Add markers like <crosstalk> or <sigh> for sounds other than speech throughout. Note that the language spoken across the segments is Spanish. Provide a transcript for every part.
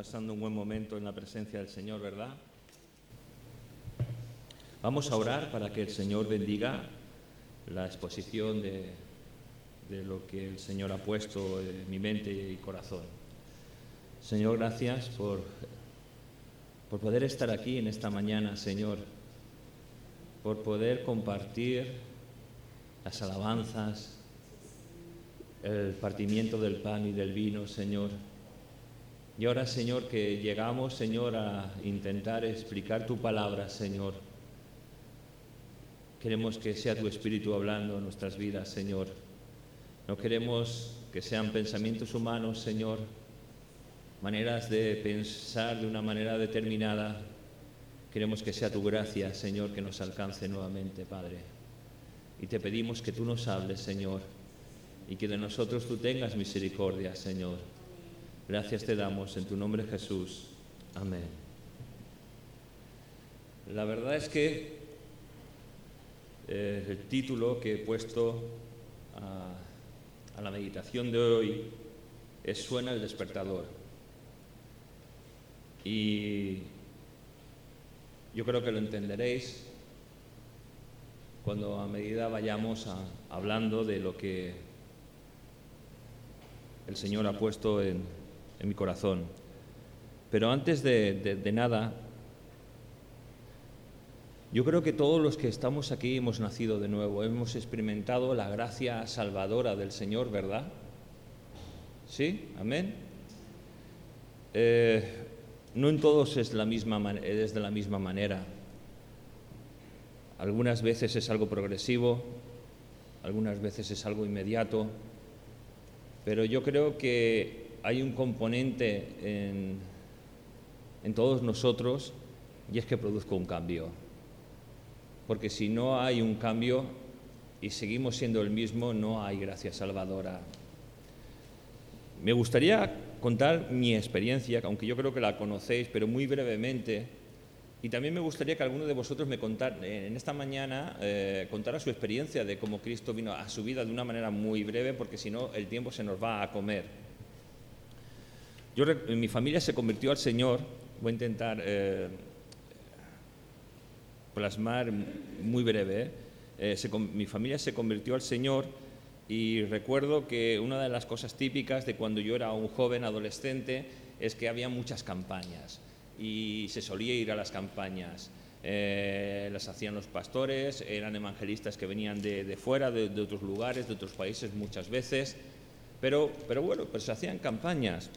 pasando un buen momento en la presencia del Señor, ¿verdad? Vamos a orar para que el Señor bendiga la exposición de, de lo que el Señor ha puesto en mi mente y corazón. Señor, gracias por, por poder estar aquí en esta mañana, Señor, por poder compartir las alabanzas, el partimiento del pan y del vino, Señor. Y ahora, Señor, que llegamos, Señor, a intentar explicar tu palabra, Señor. Queremos que sea tu Espíritu hablando en nuestras vidas, Señor. No queremos que sean pensamientos humanos, Señor, maneras de pensar de una manera determinada. Queremos que sea tu gracia, Señor, que nos alcance nuevamente, Padre. Y te pedimos que tú nos hables, Señor, y que de nosotros tú tengas misericordia, Señor. Gracias te damos en tu nombre, Jesús. Amén. La verdad es que eh, el título que he puesto a, a la meditación de hoy es Suena el despertador. Y yo creo que lo entenderéis cuando a medida vayamos a, hablando de lo que el Señor ha puesto en, en mi corazón. Pero antes de, de, de nada, yo creo que todos los que estamos aquí hemos nacido de nuevo, hemos experimentado la gracia salvadora del Señor, ¿verdad? ¿Sí? ¿Amén? Eh, no en todos es, la misma, es de la misma manera. Algunas veces es algo progresivo, algunas veces es algo inmediato, pero yo creo que hay un componente en, todos nosotros y es que produzca un cambio. Porque si no hay un cambio y seguimos siendo el mismo, no hay gracia salvadora. Me gustaría contar mi experiencia, aunque yo creo que la conocéis, pero muy brevemente. Y también me gustaría que alguno de vosotros me contara, en esta mañana, eh, contara su experiencia de cómo Cristo vino a su vida de una manera muy breve, porque si no, el tiempo se nos va a comer. Yo, mi familia se convirtió al Señor, voy a intentar eh, plasmar muy breve, ¿eh? Eh, mi familia se convirtió al Señor y recuerdo que una de las cosas típicas de cuando yo era un joven adolescente es que había muchas campañas y se solía ir a las campañas. Las hacían los pastores, eran evangelistas que venían de, de fuera, de, de, otros lugares, de otros países muchas veces, pero, pero bueno, pues se hacían campañas.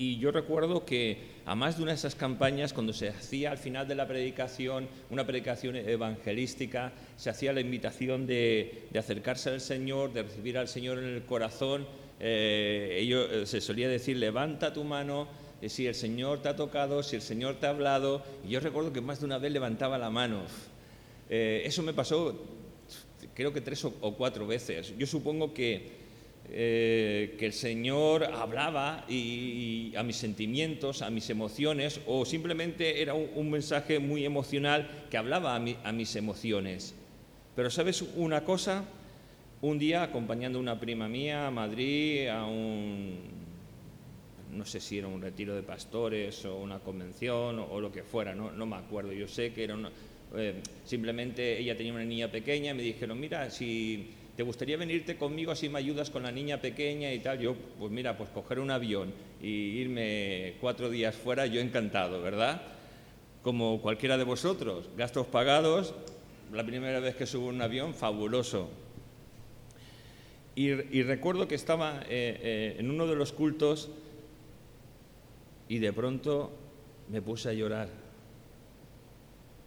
Y yo recuerdo que a más de una de esas campañas, cuando se hacía al final de la predicación, una predicación evangelística, se hacía la invitación de, de acercarse al Señor, de recibir al Señor en el corazón. Eh, ello, se solía decir, levanta tu mano, eh, si el Señor te ha tocado, si el Señor te ha hablado. Y yo recuerdo que más de una vez levantaba la mano. Eh, eso me pasó, creo que tres o, o cuatro veces. Yo supongo que eh, que el Señor hablaba a mis sentimientos, a mis emociones, o simplemente era un, mensaje muy emocional que hablaba a, mi, a, mis emociones. Pero sabes una cosa, un día acompañando a una prima mía a Madrid a un, no sé si era un retiro de pastores o una convención o, lo que fuera, no, no, me acuerdo, yo sé que era una, eh, simplemente ella tenía una niña pequeña y me dijeron, mira, si ¿te gustaría venirte conmigo así me ayudas con la niña pequeña y tal? Yo, pues mira, pues coger un avión y irme cuatro días fuera, yo encantado, ¿verdad? Como cualquiera de vosotros, gastos pagados, la primera vez que subo un avión, fabuloso. Y, recuerdo que estaba eh, eh, en uno de los cultos y de pronto me puse a llorar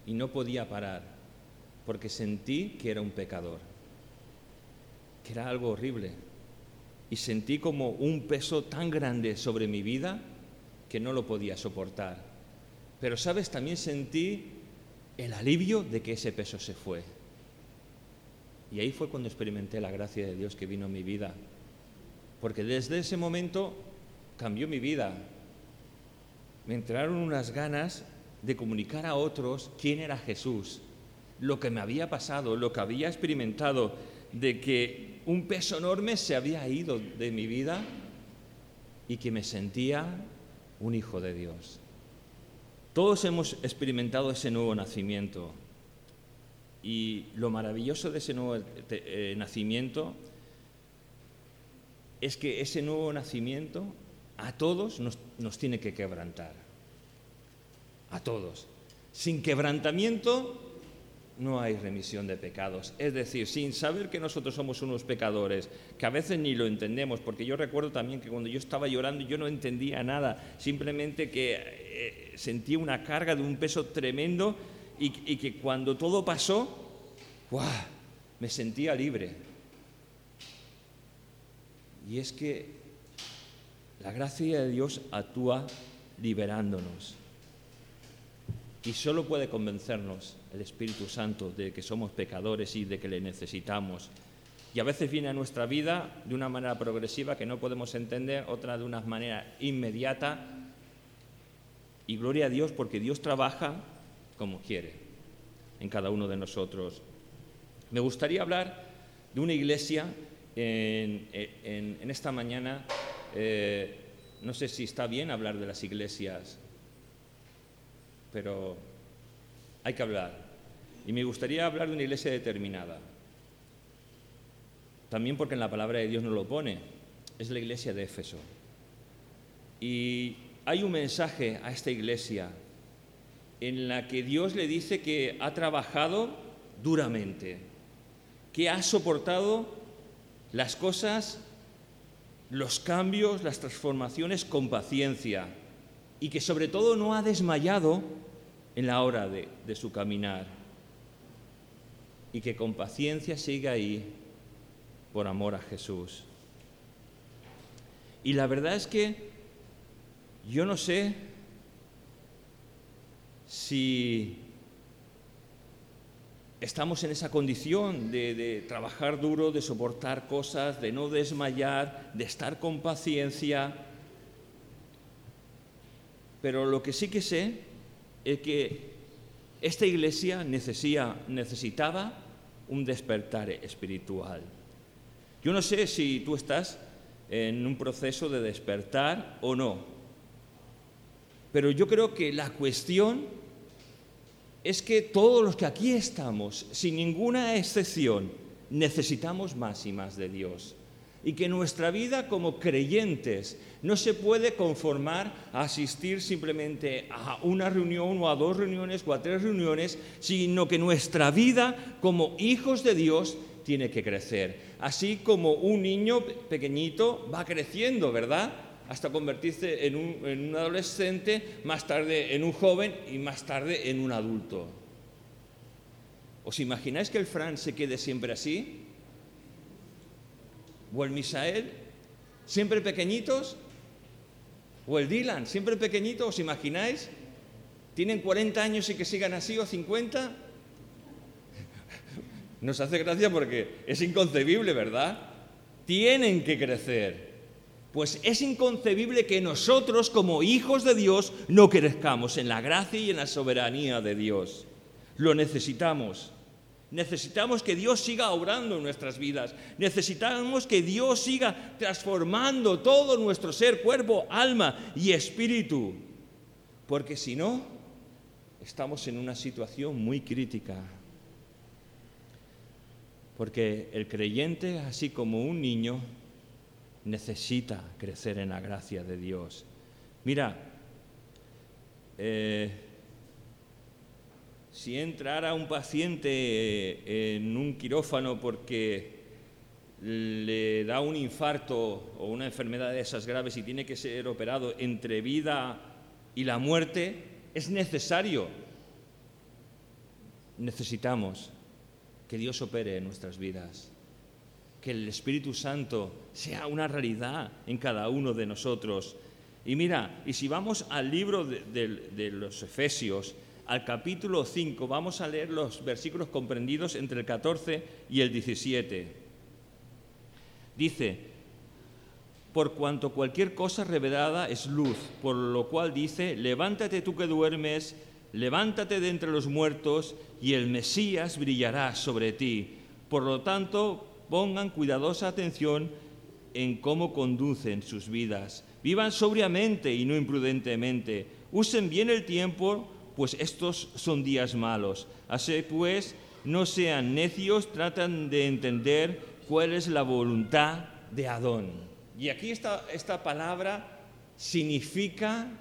y no podía parar porque sentí que era un pecador que era algo horrible. Y sentí como un peso tan grande sobre mi vida que no lo podía soportar. Pero, ¿sabes? También sentí el alivio de que ese peso se fue. Y ahí fue cuando experimenté la gracia de Dios que vino a mi vida. Porque desde ese momento cambió mi vida. Me entraron unas ganas de comunicar a otros quién era Jesús, lo que me había pasado, lo que había experimentado, de que un peso enorme se había ido de mi vida y que me sentía un hijo de Dios. Todos hemos experimentado ese nuevo nacimiento. Y lo maravilloso de ese nuevo eh, nacimiento es que ese nuevo nacimiento a todos nos, nos tiene que quebrantar. A todos. Sin quebrantamiento no hay remisión de pecados. Es decir, sin saber que nosotros somos unos pecadores, que a veces ni lo entendemos, porque yo recuerdo también que cuando yo estaba llorando yo no entendía nada, simplemente que eh, sentía una carga de un peso tremendo y, que cuando todo pasó, me sentía libre. Y es que la gracia de Dios actúa liberándonos. Y solo puede convencernos el Espíritu Santo de que somos pecadores y de que le necesitamos. Y a veces viene a nuestra vida de una manera progresiva que no podemos entender, otra de una manera inmediata. Y gloria a Dios porque Dios trabaja como quiere en cada uno de nosotros. Me gustaría hablar de una iglesia en, esta mañana. Eh, no sé si está bien hablar de las iglesias pero hay que hablar. Y me gustaría hablar de una iglesia determinada. También porque en la palabra de Dios nos lo pone. Es la iglesia de Éfeso. Y hay un mensaje a esta iglesia en la que Dios le dice que ha trabajado duramente, que ha soportado las cosas, los cambios, las transformaciones con paciencia y que sobre todo no ha desmayado en la hora de, su caminar y que con paciencia sigue ahí por amor a Jesús. Y la verdad es que yo no sé si estamos en esa condición de, de, trabajar duro, de soportar cosas, de no desmayar, de estar con paciencia, pero lo que sí que sé es que esta iglesia necesitaba un despertar espiritual. Yo no sé si tú estás en un proceso de despertar o no, pero yo creo que la cuestión es que todos los que aquí estamos, sin ninguna excepción, necesitamos más y más de Dios y que nuestra vida como creyentes no se puede conformar a asistir simplemente a una reunión o a dos reuniones o a tres reuniones, sino que nuestra vida como hijos de Dios tiene que crecer. Así como un niño pequeñito va creciendo, ¿verdad? Hasta convertirse en un, en un adolescente, más tarde en un joven y más tarde en un adulto. ¿Os imagináis que el Fran se quede siempre así? O el Misael, siempre pequeñitos, o el Dylan, siempre pequeñito, ¿os imagináis? ¿Tienen 40 años y que sigan así o 50? <laughs> Nos hace gracia porque es inconcebible, ¿verdad? Tienen que crecer. Pues es inconcebible que nosotros como hijos de Dios no crezcamos en la gracia y en la soberanía de Dios. Lo necesitamos. Necesitamos que Dios siga obrando en nuestras vidas. Necesitamos que Dios siga transformando todo nuestro ser, cuerpo, alma y espíritu. Porque si no, estamos en una situación muy crítica. Porque el creyente, así como un niño, necesita crecer en la gracia de Dios. Mira, eh, si entrara un paciente eh, en un quirófano porque le da un infarto o una enfermedad de esas graves y tiene que ser operado entre vida y la muerte, es necesario. Necesitamos que Dios opere en nuestras vidas, que el Espíritu Santo sea una realidad en cada uno de nosotros. Y mira, y si vamos al libro de, de los Efesios, al capítulo 5. Vamos a leer los versículos comprendidos entre el 14 y el 17. Dice, por cuanto cualquier cosa revelada es luz, por lo cual dice, levántate tú que duermes, levántate de entre los muertos, y el Mesías brillará sobre ti. Por lo tanto, pongan cuidadosa atención en cómo conducen sus vidas. Vivan sobriamente y no imprudentemente. Usen bien el tiempo, pues estos son días malos. Así pues, no sean necios, tratan de entender cuál es la voluntad de Adón. Y aquí esta, esta palabra significa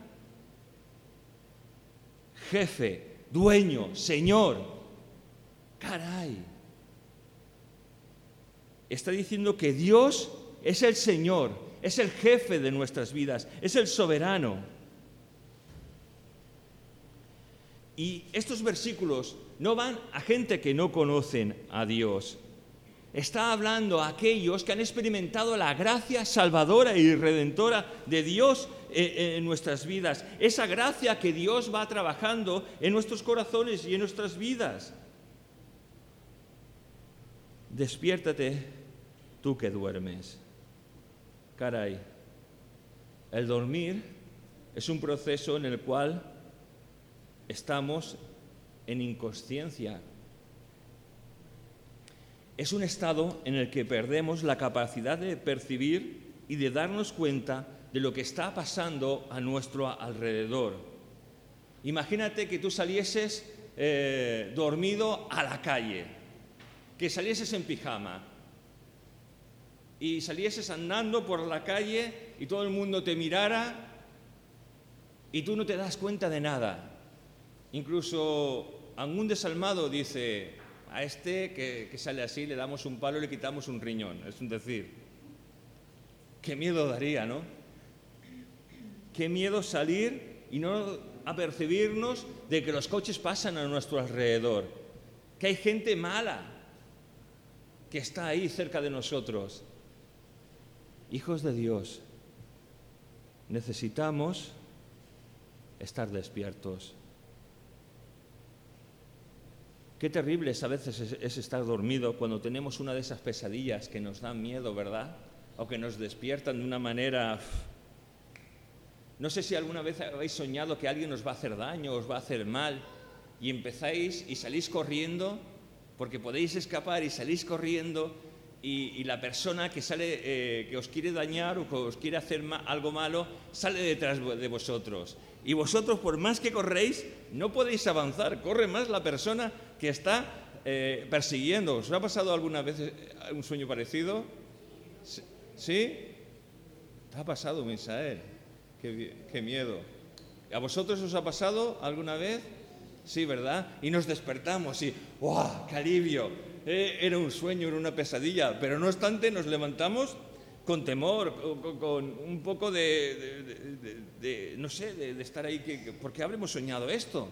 jefe, dueño, señor. Caray. Está diciendo que Dios es el Señor, es el jefe de nuestras vidas, es el soberano. Y estos versículos no van a gente que no conocen a Dios. Está hablando a aquellos que han experimentado la gracia salvadora y redentora de Dios eh, eh, en nuestras vidas. Esa gracia que Dios va trabajando en nuestros corazones y en nuestras vidas. Despiértate tú que duermes. Caray, el dormir es un proceso en el cual estamos en inconsciencia. Es un estado en el que perdemos la capacidad de percibir y de darnos cuenta de lo que está pasando a nuestro alrededor. Imagínate que tú salieses eh, dormido a la calle, que salieses en pijama y salieses andando por la calle y todo el mundo te mirara y tú no te das cuenta de nada. Incluso algún desalmado dice, a este que, sale así le damos un palo y le quitamos un riñón. Es un decir, qué miedo daría, ¿no? Qué miedo salir y no apercibirnos de que los coches pasan a nuestro alrededor, que hay gente mala que está ahí cerca de nosotros. Hijos de Dios, necesitamos estar despiertos. Qué terrible es a veces es, estar dormido cuando tenemos una de esas pesadillas que nos dan miedo, ¿verdad? O que nos despiertan de una manera... No sé si alguna vez habéis soñado que alguien os va a hacer daño, os va a hacer mal, y empezáis y salís corriendo, porque podéis escapar y salís corriendo, y, la persona que sale, eh, que os quiere dañar o que os quiere hacer algo malo, sale detrás de vosotros. Y vosotros, por más que corréis, no podéis avanzar. Corre más la persona que está eh, persiguiendo. ¿Os ha pasado alguna vez eh, un sueño parecido? ¿Sí? ¿Te ha pasado, Misael? Qué, miedo. ¿A vosotros os ha pasado alguna vez? Sí, ¿verdad? Y nos despertamos y ¡wow! ¡Qué alivio! Eh, era un sueño, era una pesadilla, pero no obstante nos levantamos con temor, con, un poco de, no sé, de, estar ahí, que, ¿por qué habremos soñado esto?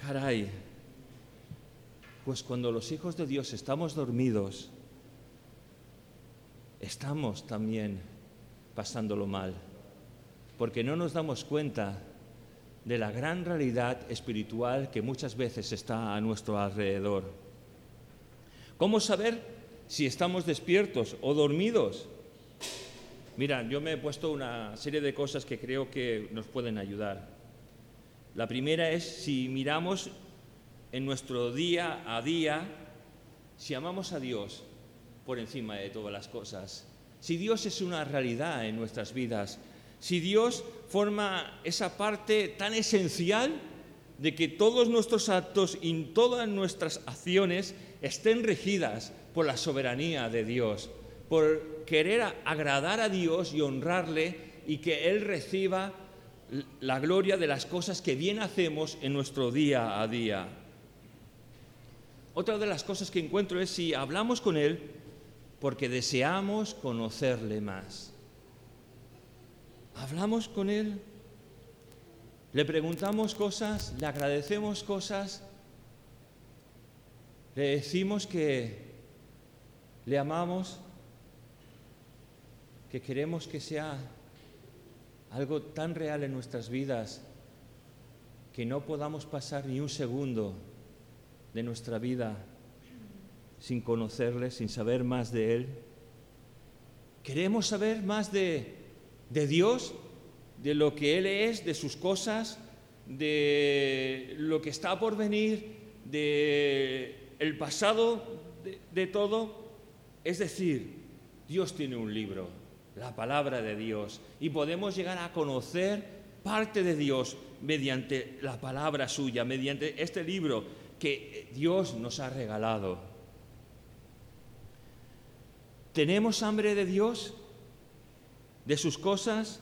Caray, pues cuando los hijos de Dios estamos dormidos, estamos también pasándolo mal, porque no nos damos cuenta de la gran realidad espiritual que muchas veces está a nuestro alrededor. ¿Cómo saber si estamos despiertos o dormidos. Mira, yo me he puesto una serie de cosas que creo que nos pueden ayudar. La primera es si miramos en nuestro día a día, si amamos a Dios por encima de todas las cosas, si Dios es una realidad en nuestras vidas, si Dios forma esa parte tan esencial de que todos nuestros actos y todas nuestras acciones estén regidas por la soberanía de Dios, por querer agradar a Dios y honrarle y que Él reciba la gloria de las cosas que bien hacemos en nuestro día a día. Otra de las cosas que encuentro es si hablamos con Él porque deseamos conocerle más. Hablamos con Él, le preguntamos cosas, le agradecemos cosas, le decimos que le amamos, que queremos que sea algo tan real en nuestras vidas que no podamos pasar ni un segundo de nuestra vida sin conocerle, sin saber más de Él. Queremos saber más de, de Dios, de lo que Él es, de sus cosas, de lo que está por venir, de el pasado de todo. Es decir, Dios tiene un libro, la palabra de Dios, y podemos llegar a conocer parte de Dios mediante la palabra suya, mediante este libro que Dios nos ha regalado. ¿Tenemos hambre de Dios? ¿De sus cosas?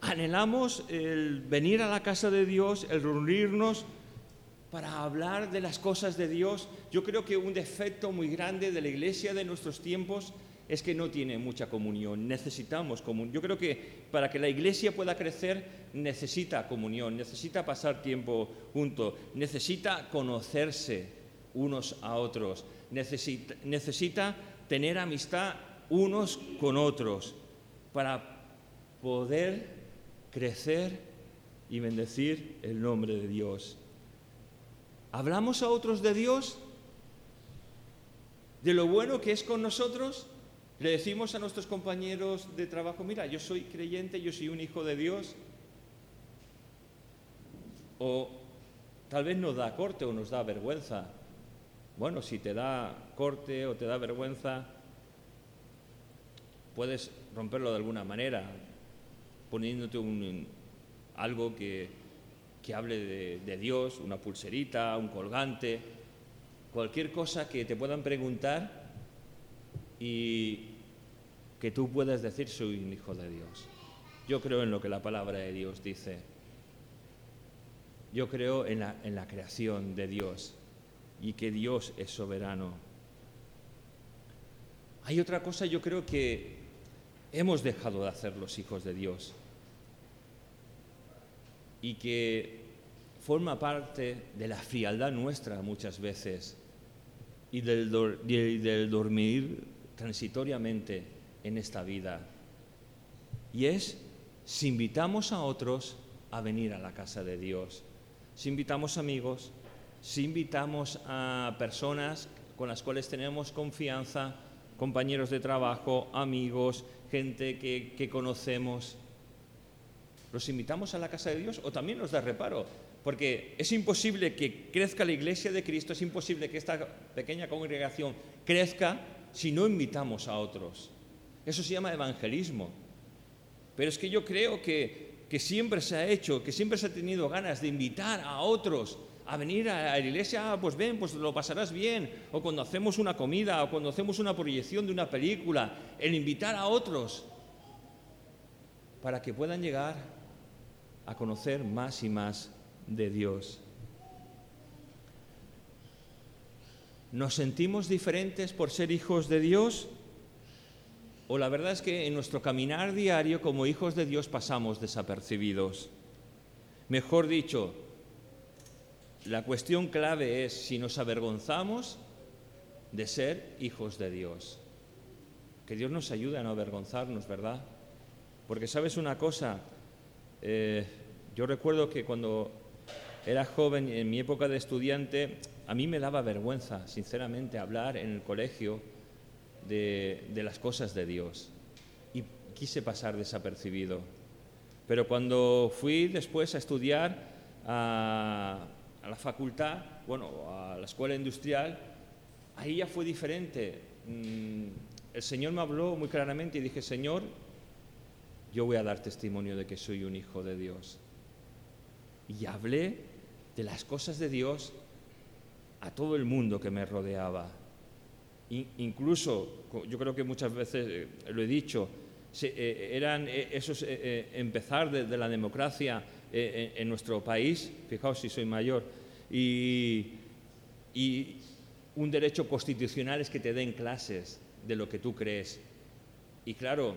¿Anhelamos el venir a la casa de Dios, el reunirnos para hablar de las cosas de Dios? Yo creo que un defecto muy grande de la iglesia de nuestros tiempos es que no tiene mucha comunión. Necesitamos comunión. Yo creo que para que la iglesia pueda crecer necesita comunión, necesita pasar tiempo juntos, necesita conocerse unos a otros, necesita, necesita tener amistad unos con otros para poder crecer y bendecir el nombre de Dios. ¿Hablamos a otros de Dios? ¿De lo bueno que es con nosotros? Le decimos a nuestros compañeros de trabajo, mira, yo soy creyente, yo soy un hijo de Dios. O tal vez nos da corte o nos da vergüenza. Bueno, si te da corte o te da vergüenza, puedes romperlo de alguna manera, poniéndote un, algo que, que hable de, Dios, una pulserita, un colgante, cualquier cosa que te puedan preguntar y que tú puedas decir soy un hijo de Dios. Yo creo en lo que la palabra de Dios dice. Yo creo en la, en la creación de Dios y que Dios es soberano. Hay otra cosa, yo creo que hemos dejado de hacer los hijos de Dios y que forma parte de la frialdad nuestra muchas veces y del, del dormir transitoriamente en esta vida. Y es si invitamos a otros a venir a la casa de Dios, si invitamos amigos, si invitamos a personas con las cuales tenemos confianza, compañeros de trabajo, amigos, gente que, que conocemos, ¿los invitamos a la casa de Dios o también nos da reparo? Porque es imposible que crezca la iglesia de Cristo, es imposible que esta pequeña congregación crezca si no invitamos a otros. Eso se llama evangelismo. Pero es que yo creo que, que siempre se ha hecho, que siempre se ha tenido ganas de invitar a otros a venir a la iglesia, ah, pues ven, pues lo pasarás bien, o cuando hacemos una comida, o cuando hacemos una proyección de una película, el invitar a otros para que puedan llegar a conocer más y más de Dios. ¿Nos sentimos diferentes por ser hijos de Dios? ¿O la verdad es que en nuestro caminar diario como hijos de Dios pasamos desapercibidos? Mejor dicho, la cuestión clave es si nos avergonzamos de ser hijos de Dios. Que Dios nos ayude a no avergonzarnos, ¿verdad? Porque sabes una cosa, eh, yo recuerdo que cuando era joven, en mi época de estudiante, a mí me daba vergüenza, sinceramente, hablar en el colegio de, las cosas de Dios. Y quise pasar desapercibido. Pero cuando fui después a estudiar a, la facultad, bueno, a la escuela industrial, ahí ya fue diferente. Mm, el Señor me habló muy claramente y dije, Señor, yo voy a dar testimonio de que soy un hijo de Dios. Y hablé de las cosas de Dios a todo el mundo que me rodeaba. Incluso, yo creo que muchas veces eh, lo he dicho, eh, eran eh, esos empezar desde la democracia en nuestro país, fijaos si soy mayor, y un derecho constitucional es que te den clases de lo que tú crees. Y claro,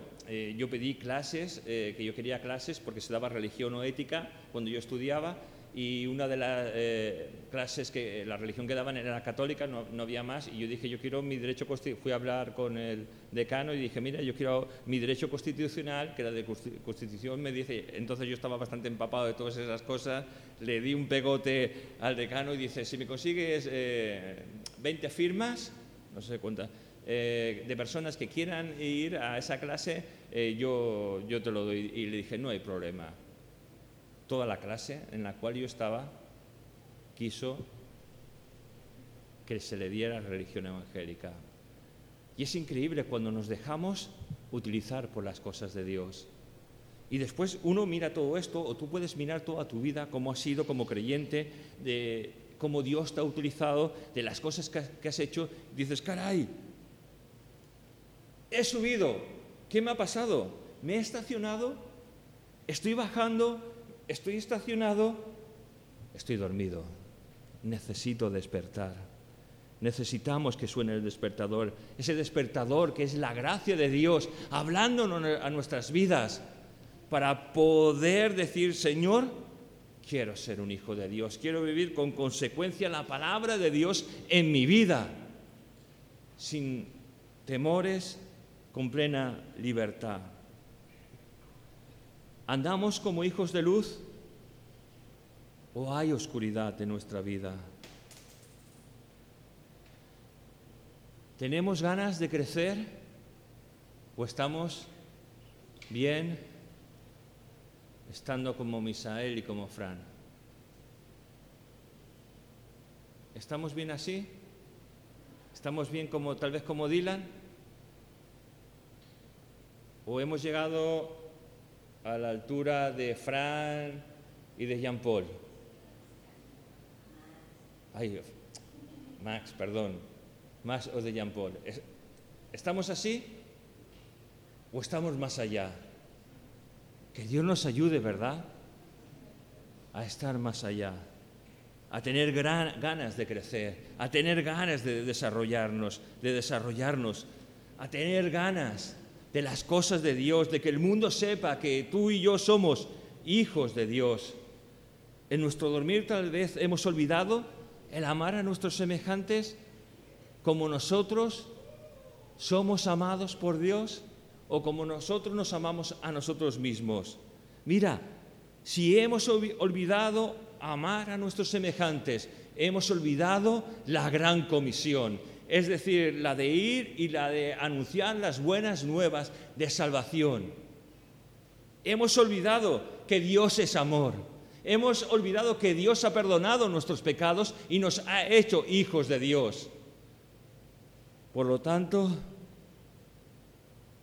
yo pedí clases, que yo quería clases porque se daba religión o ética cuando yo estudiaba, y una de las eh, clases que la religión que daban era católica, no, no, había más, y yo dije, yo quiero mi derecho fui a hablar con el decano y dije, mira, yo quiero mi derecho constitucional, que era de constitución, me dice, entonces yo estaba bastante empapado de todas esas cosas, le di un pegote al decano y dice, si me consigues 20 eh, firmas, no sé cuántas, eh, de personas que quieran ir a esa clase, yo, yo te lo doy. Y le dije, no hay problema toda la clase en la cual yo estaba quiso que se le diera religión evangélica. Y es increíble cuando nos dejamos utilizar por las cosas de Dios. Y después uno mira todo esto, o tú puedes mirar toda tu vida, cómo has sido como creyente, de cómo Dios te ha utilizado, de las cosas que, has hecho. Dices, caray, he subido, ¿qué me ha pasado? ¿Me he estacionado? ¿Estoy bajando? ¿Estoy estacionado? Estoy dormido. Necesito despertar. Necesitamos que suene el despertador, ese despertador que es la gracia de Dios, hablándonos a nuestras vidas para poder decir, Señor, quiero ser un hijo de Dios, quiero vivir con consecuencia la palabra de Dios en mi vida, sin temores, con plena libertad. ¿Andamos como hijos de luz o hay oscuridad en nuestra vida? ¿Tenemos ganas de crecer o estamos bien estando como Misael y como Fran. ¿Estamos bien así? ¿Estamos bien como tal vez como Dylan? ¿O hemos llegado a la altura de Fran y de Jean Paul? Ay, Max, perdón. Max o de Jean Paul. ¿Estamos así? ¿O estamos más allá? Que Dios nos ayude, ¿verdad? A estar más allá, a tener ganas de crecer, a tener ganas de desarrollarnos, de desarrollarnos, a tener ganas de las cosas de Dios, de que el mundo sepa que tú y yo somos hijos de Dios. En nuestro dormir tal vez hemos olvidado el amar a nuestros semejantes como nosotros somos amados por Dios o como nosotros nos amamos a nosotros mismos. Mira, si hemos olvidado amar a nuestros semejantes, hemos olvidado la gran comisión, es decir, la de ir y la de anunciar las buenas nuevas de salvación. Hemos olvidado que Dios es amor. Hemos olvidado que Dios ha perdonado nuestros pecados y nos ha hecho hijos de Dios. Por lo tanto,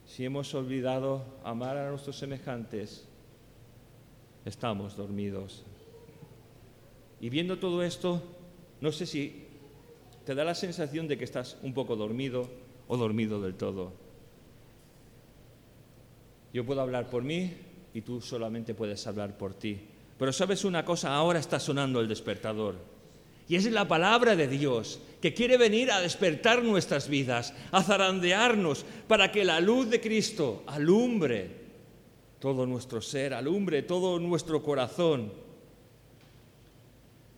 si hemos olvidado amar a nuestros semejantes, estamos dormidos. Y viendo todo esto, no sé si te da la sensación de que estás un poco dormido o dormido del todo. Yo puedo hablar por mí y tú solamente puedes hablar por ti. Pero sabes una cosa, ahora está sonando el despertador. Y es la palabra de Dios que quiere venir a despertar nuestras vidas, a zarandearnos para que la luz de Cristo alumbre todo nuestro ser, alumbre todo nuestro corazón.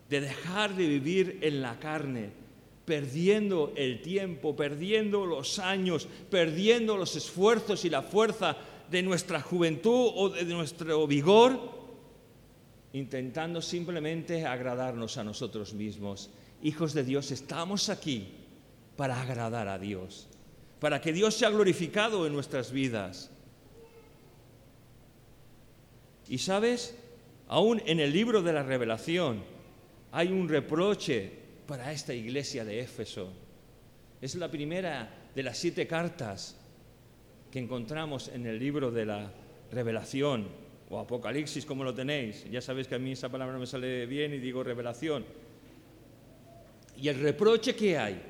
De dejar de vivir en la carne, perdiendo el tiempo, perdiendo los años, perdiendo los esfuerzos y la fuerza de nuestra juventud o de nuestro vigor intentando simplemente agradarnos a nosotros mismos. Hijos de Dios, estamos aquí para agradar a Dios, para que Dios sea glorificado en nuestras vidas. Y sabes, aún en el libro de la revelación hay un reproche para esta iglesia de Éfeso. Es la primera de las siete cartas que encontramos en el libro de la revelación o Apocalipsis como lo tenéis. Ya sabéis que a mí esa palabra no me sale bien y digo revelación. Y el reproche que hay,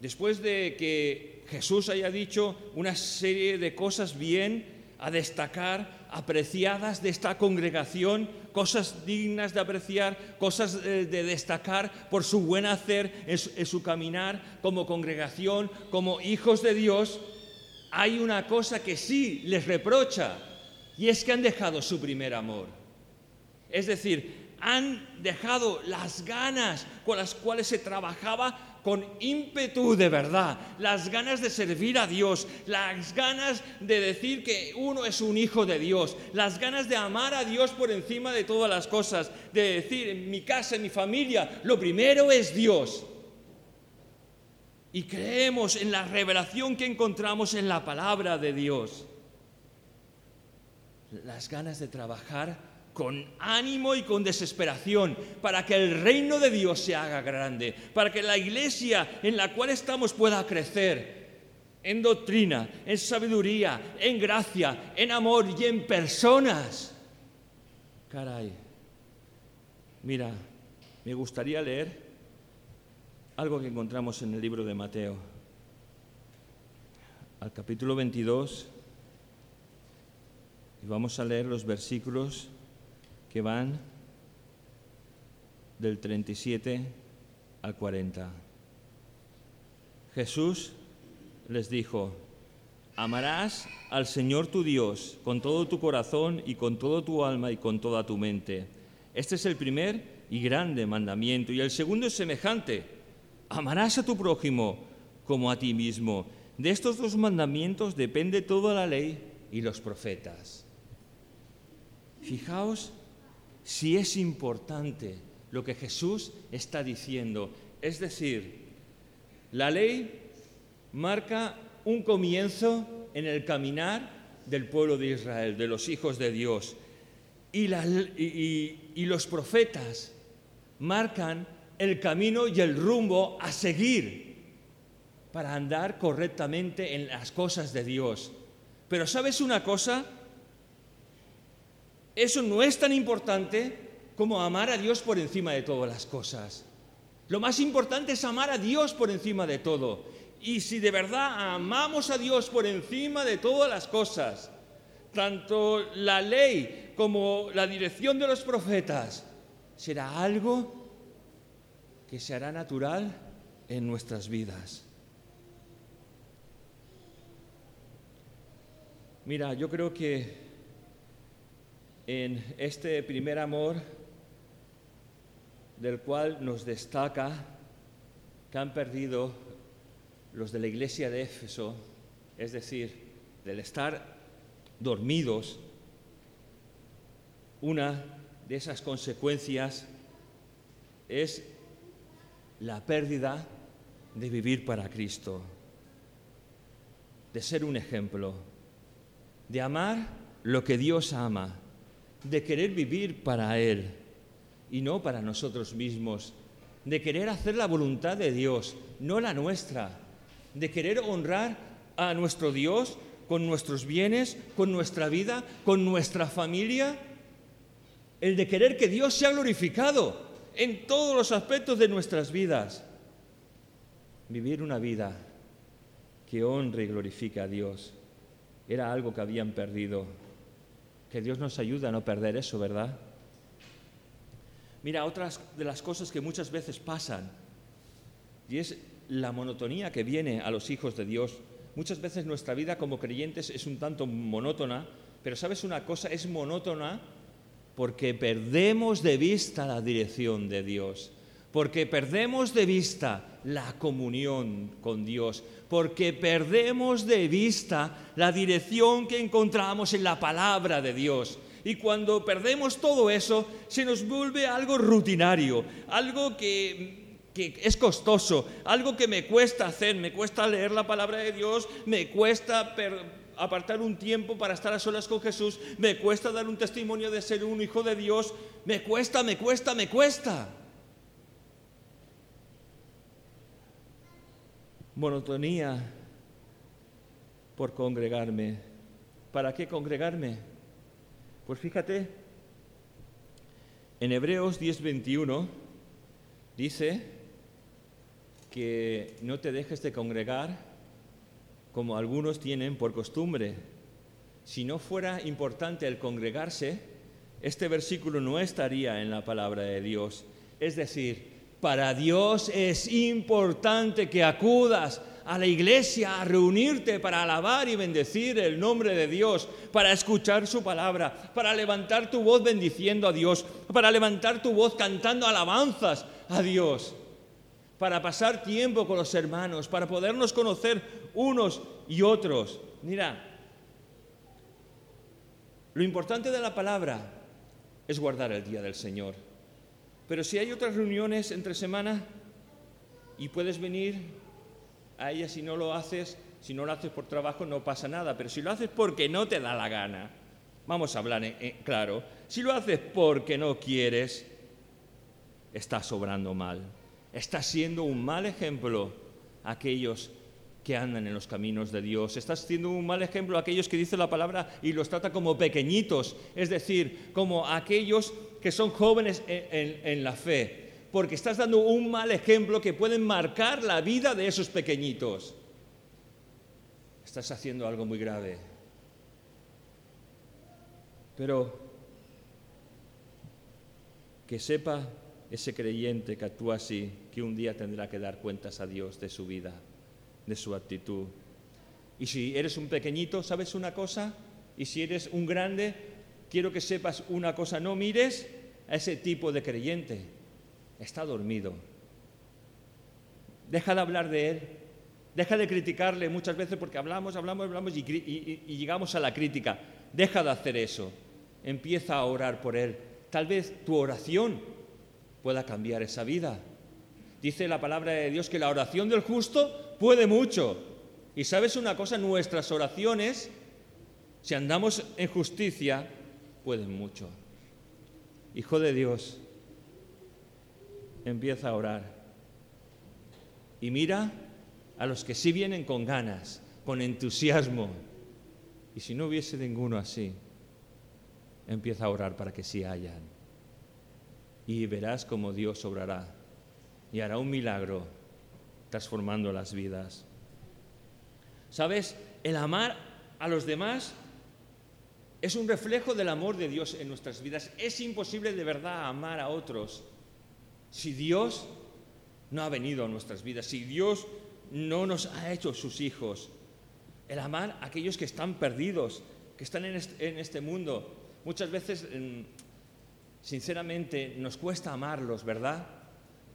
después de que Jesús haya dicho una serie de cosas bien a destacar, apreciadas de esta congregación, cosas dignas de apreciar, cosas de, destacar por su buen hacer en su caminar como congregación, como hijos de Dios, hay una cosa que sí les reprocha, y es que han dejado su primer amor. Es decir, han dejado las ganas con las cuales se trabajaba con ímpetu de verdad, las ganas de servir a Dios, las ganas de decir que uno es un hijo de Dios, las ganas de amar a Dios por encima de todas las cosas, de decir en mi casa, en mi familia, lo primero es Dios. Y creemos en la revelación que encontramos en la palabra de Dios las ganas de trabajar con ánimo y con desesperación para que el reino de Dios se haga grande, para que la iglesia en la cual estamos pueda crecer. en doctrina, en sabiduría, en gracia, en amor y en personas. Caray, mira, me gustaría leer algo que encontramos en el libro de Mateo, al capítulo 22, y vamos a leer los versículos que van del 37 al 40. Jesús les dijo, amarás al Señor tu Dios con todo tu corazón y con toda tu alma y con toda tu mente. Este es el primer y grande mandamiento. Y el segundo es semejante, amarás a tu prójimo como a ti mismo. De estos dos mandamientos depende toda la ley y los profetas. Fijaos si es importante lo que Jesús está diciendo. Es decir, la ley marca un comienzo en el caminar del pueblo de Israel, de los hijos de Dios. Y, los profetas marcan el camino y el rumbo a seguir para andar correctamente en las cosas de Dios. Pero ¿sabes una cosa? Eso no es tan importante como amar a Dios por encima de todas las cosas. Lo más importante es amar a Dios por encima de todo. Y si de verdad amamos a Dios por encima de todas las cosas, tanto la ley como la dirección de los profetas, será algo que se hará natural en nuestras vidas. Mira, yo creo que en este primer amor del cual nos destaca que han perdido los de la iglesia de Éfeso, es decir, del estar dormidos, una de esas consecuencias es la pérdida de vivir para Cristo, de ser un ejemplo, de amar lo que Dios ama, de querer vivir para Él y no para nosotros mismos, de querer hacer la voluntad de Dios, no la nuestra de querer honrar a nuestro Dios con nuestros bienes, con nuestra vida, con nuestra familia, el de querer que Dios sea glorificado en todos los aspectos de nuestras vidas. Vivir una vida que honre y glorifique a Dios era algo que habían perdido. Que Dios nos ayude a no perder eso, ¿verdad? Mira, otras de las cosas que muchas veces pasan, y es la monotonía que viene a los hijos de Dios. Muchas veces nuestra vida como creyentes es un tanto monótona, pero sabes una cosa, es monótona porque perdemos de vista la dirección de Dios, porque perdemos de vista la comunión con Dios, porque perdemos de vista la dirección que encontramos en la palabra de Dios. Y cuando perdemos todo eso, se nos vuelve algo rutinario, algo que que es costoso, algo que me cuesta hacer, me cuesta leer la palabra de Dios, me cuesta apartar un tiempo para estar a solas con Jesús, me cuesta dar un testimonio de ser un hijo de Dios, me cuesta, me cuesta, me cuesta. Monotonía por congregarme. ¿Para qué congregarme? Pues fíjate, en Hebreos 10:21 dice, que no te dejes de congregar como algunos tienen por costumbre. Si no fuera importante el congregarse, este versículo no estaría en la palabra de Dios. Es decir, para Dios es importante que acudas a la iglesia a reunirte para alabar y bendecir el nombre de Dios, para escuchar su palabra, para levantar tu voz bendiciendo a Dios, para levantar tu voz cantando alabanzas a Dios para pasar tiempo con los hermanos, para podernos conocer unos y otros. Mira, lo importante de la palabra es guardar el día del Señor. Pero si hay otras reuniones entre semana y puedes venir a ellas si no lo haces, si no lo haces por trabajo no pasa nada, pero si lo haces porque no te da la gana, vamos a hablar claro, si lo haces porque no quieres, estás sobrando mal está siendo un mal ejemplo a aquellos que andan en los caminos de Dios. Estás siendo un mal ejemplo a aquellos que dicen la palabra y los trata como pequeñitos, es decir, como aquellos que son jóvenes en, la fe, porque estás dando un mal ejemplo que pueden marcar la vida de esos pequeñitos. Estás haciendo algo muy grave. Pero que sepa ese creyente que actúa así, que un día tendrá que dar cuentas a Dios de su vida, de su actitud. Y si eres un pequeñito, ¿sabes una cosa? Y si eres un grande, quiero que sepas una cosa, no mires a ese tipo de creyente. Está dormido. Deja de hablar de él. Deja de criticarle muchas veces porque hablamos, hablamos, hablamos y, y llegamos a la crítica. Deja de hacer eso. Empieza a orar por él. Tal vez tu oración pueda cambiar esa vida. Dice la palabra de Dios que la oración del justo puede mucho. Y sabes una cosa, nuestras oraciones, si andamos en justicia, pueden mucho. Hijo de Dios, empieza a orar. Y mira a los que sí vienen con ganas, con entusiasmo. Y si no hubiese ninguno así, empieza a orar para que sí hayan. Y verás cómo Dios obrará y hará un milagro transformando las vidas. ¿Sabes? El amar a los demás es un reflejo del amor de Dios en nuestras vidas. Es imposible de verdad amar a otros si Dios no ha venido a nuestras vidas, si Dios no nos ha hecho sus hijos. El amar a aquellos que están perdidos, que están en este, mundo. Muchas veces, sinceramente, nos cuesta amarlos, ¿verdad?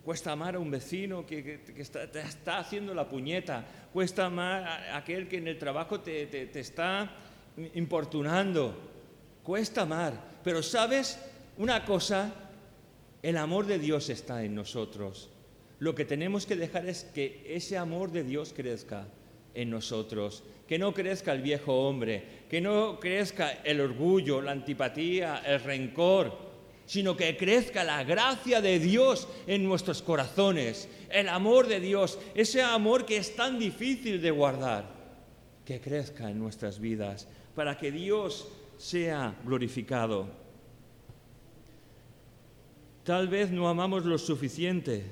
Cuesta amar a un vecino que, está, te está haciendo la puñeta. Cuesta amar a aquel que en el trabajo te está importunando. Cuesta amar. Pero sabes una cosa, el amor de Dios está en nosotros. Lo que tenemos que dejar es que ese amor de Dios crezca en nosotros, que no crezca el viejo hombre, que no crezca el orgullo, la antipatía, el rencor, sino que crezca la gracia de Dios en nuestros corazones, el amor de Dios, ese amor que es tan difícil de guardar, que crezca en nuestras vidas para que Dios sea glorificado. Tal vez no amamos lo suficiente,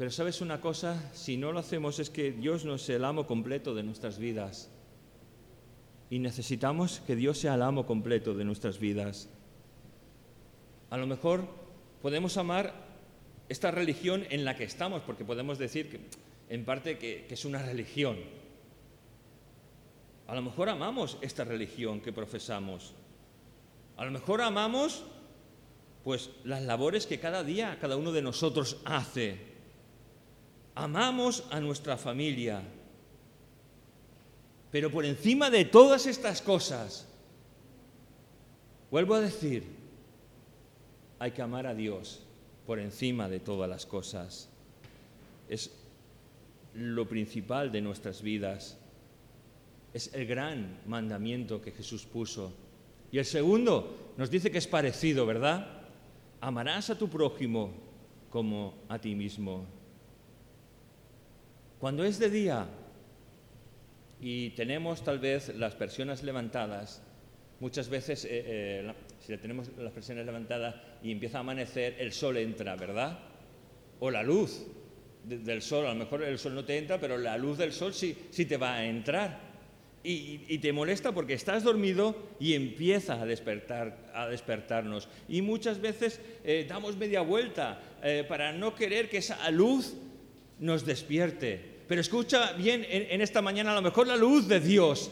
pero sabes una cosa, si no lo hacemos es que Dios no es el amo completo de nuestras vidas. Y necesitamos que Dios sea el amo completo de nuestras vidas. A lo mejor podemos amar esta religión en la que estamos, porque podemos decir que en parte que, que es una religión, a lo mejor amamos esta religión que profesamos. A lo mejor amamos pues las labores que cada día cada uno de nosotros hace. Amamos a nuestra familia. Pero por encima de todas estas cosas, vuelvo a decir, hay que amar a Dios por encima de todas las cosas. Es lo principal de nuestras vidas. Es el gran mandamiento que Jesús puso. Y el segundo nos dice que es parecido, ¿verdad? Amarás a tu prójimo como a ti mismo. Cuando es de día y tenemos tal vez las persianas levantadas, muchas veces, eh, eh, si tenemos las persianas levantadas y empieza a amanecer, el sol entra, ¿verdad? O la luz del sol, a lo mejor el sol no te entra, pero la luz del sol sí, sí te va a entrar y, te molesta porque estás dormido y empieza a, despertar, a despertarnos. Y muchas veces eh, damos media vuelta eh, para no querer que esa luz nos despierte. Pero escucha bien en, esta mañana, a lo mejor la luz de Dios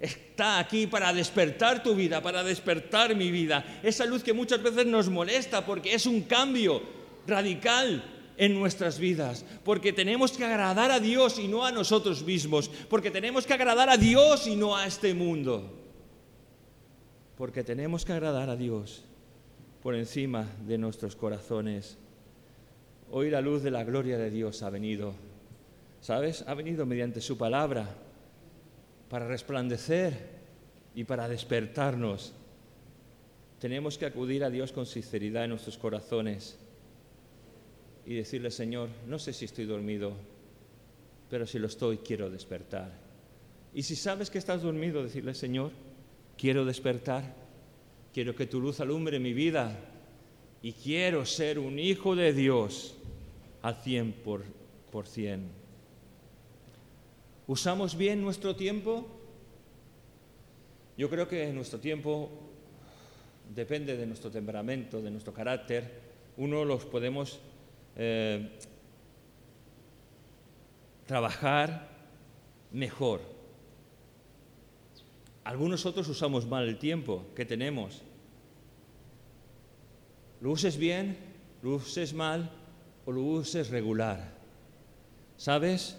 está aquí para despertar tu vida, para despertar mi vida. Esa luz que muchas veces nos molesta porque es un cambio radical en nuestras vidas, porque tenemos que agradar a Dios y no a nosotros mismos, porque tenemos que agradar a Dios y no a este mundo, porque tenemos que agradar a Dios por encima de nuestros corazones. Hoy la luz de la gloria de Dios ha venido, ¿sabes? Ha venido mediante su palabra para resplandecer y para despertarnos. Tenemos que acudir a Dios con sinceridad en nuestros corazones y decirle, Señor, no sé si estoy dormido, pero si lo estoy, quiero despertar. Y si sabes que estás dormido, decirle, Señor, quiero despertar, quiero que tu luz alumbre mi vida y quiero ser un hijo de Dios al cien por, por cien. ¿Usamos bien nuestro tiempo? Yo creo que nuestro tiempo depende de nuestro temperamento, de nuestro carácter. Uno los podemos eh, trabajar mejor. Algunos otros usamos mal el tiempo que tenemos. Lo uses bien, lo uses mal o lo uses regular. ¿Sabes?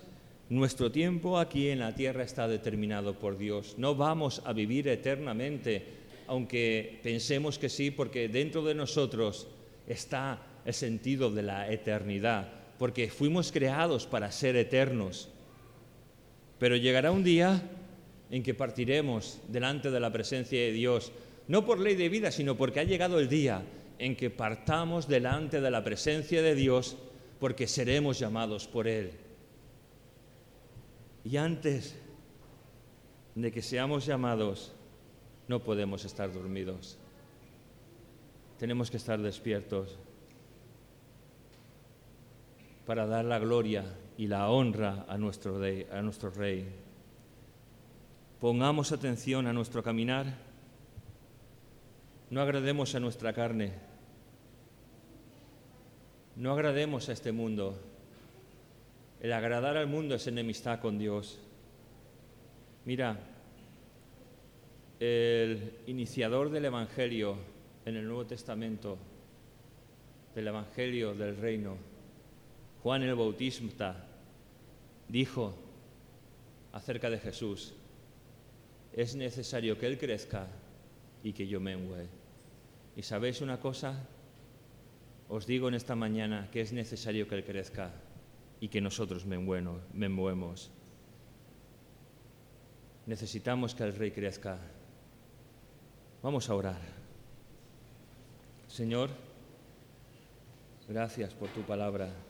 Nuestro tiempo aquí en la tierra está determinado por Dios. No vamos a vivir eternamente, aunque pensemos que sí, porque dentro de nosotros está el sentido de la eternidad, porque fuimos creados para ser eternos. Pero llegará un día en que partiremos delante de la presencia de Dios, no por ley de vida, sino porque ha llegado el día en que partamos delante de la presencia de Dios, porque seremos llamados por Él. Y antes de que seamos llamados, no podemos estar dormidos. Tenemos que estar despiertos para dar la gloria y la honra a nuestro rey. A nuestro rey. Pongamos atención a nuestro caminar. No agrademos a nuestra carne. No agrademos a este mundo. El agradar al mundo es enemistad con Dios. Mira, el iniciador del Evangelio en el Nuevo Testamento, del Evangelio del Reino, Juan el Bautista, dijo acerca de Jesús, es necesario que Él crezca y que yo mengue. ¿Y sabéis una cosa? Os digo en esta mañana que es necesario que Él crezca y que nosotros menguemos. Necesitamos que el Rey crezca. Vamos a orar. Señor, gracias por tu palabra.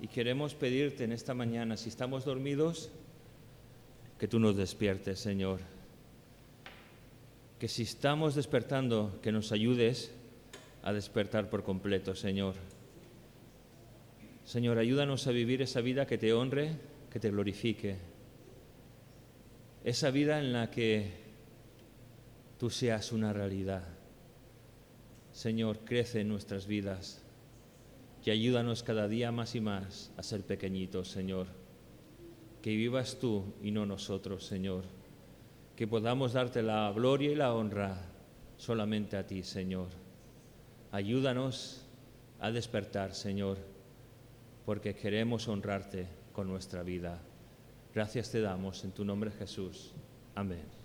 Y queremos pedirte en esta mañana, si estamos dormidos, que tú nos despiertes, Señor. Que si estamos despertando, que nos ayudes a despertar por completo, Señor. Señor, ayúdanos a vivir esa vida que te honre, que te glorifique. Esa vida en la que tú seas una realidad. Señor, crece en nuestras vidas y ayúdanos cada día más y más a ser pequeñitos, Señor. Que vivas tú y no nosotros, Señor. Que podamos darte la gloria y la honra solamente a ti, Señor. Ayúdanos a despertar, Señor porque queremos honrarte con nuestra vida. Gracias te damos en tu nombre Jesús. Amén.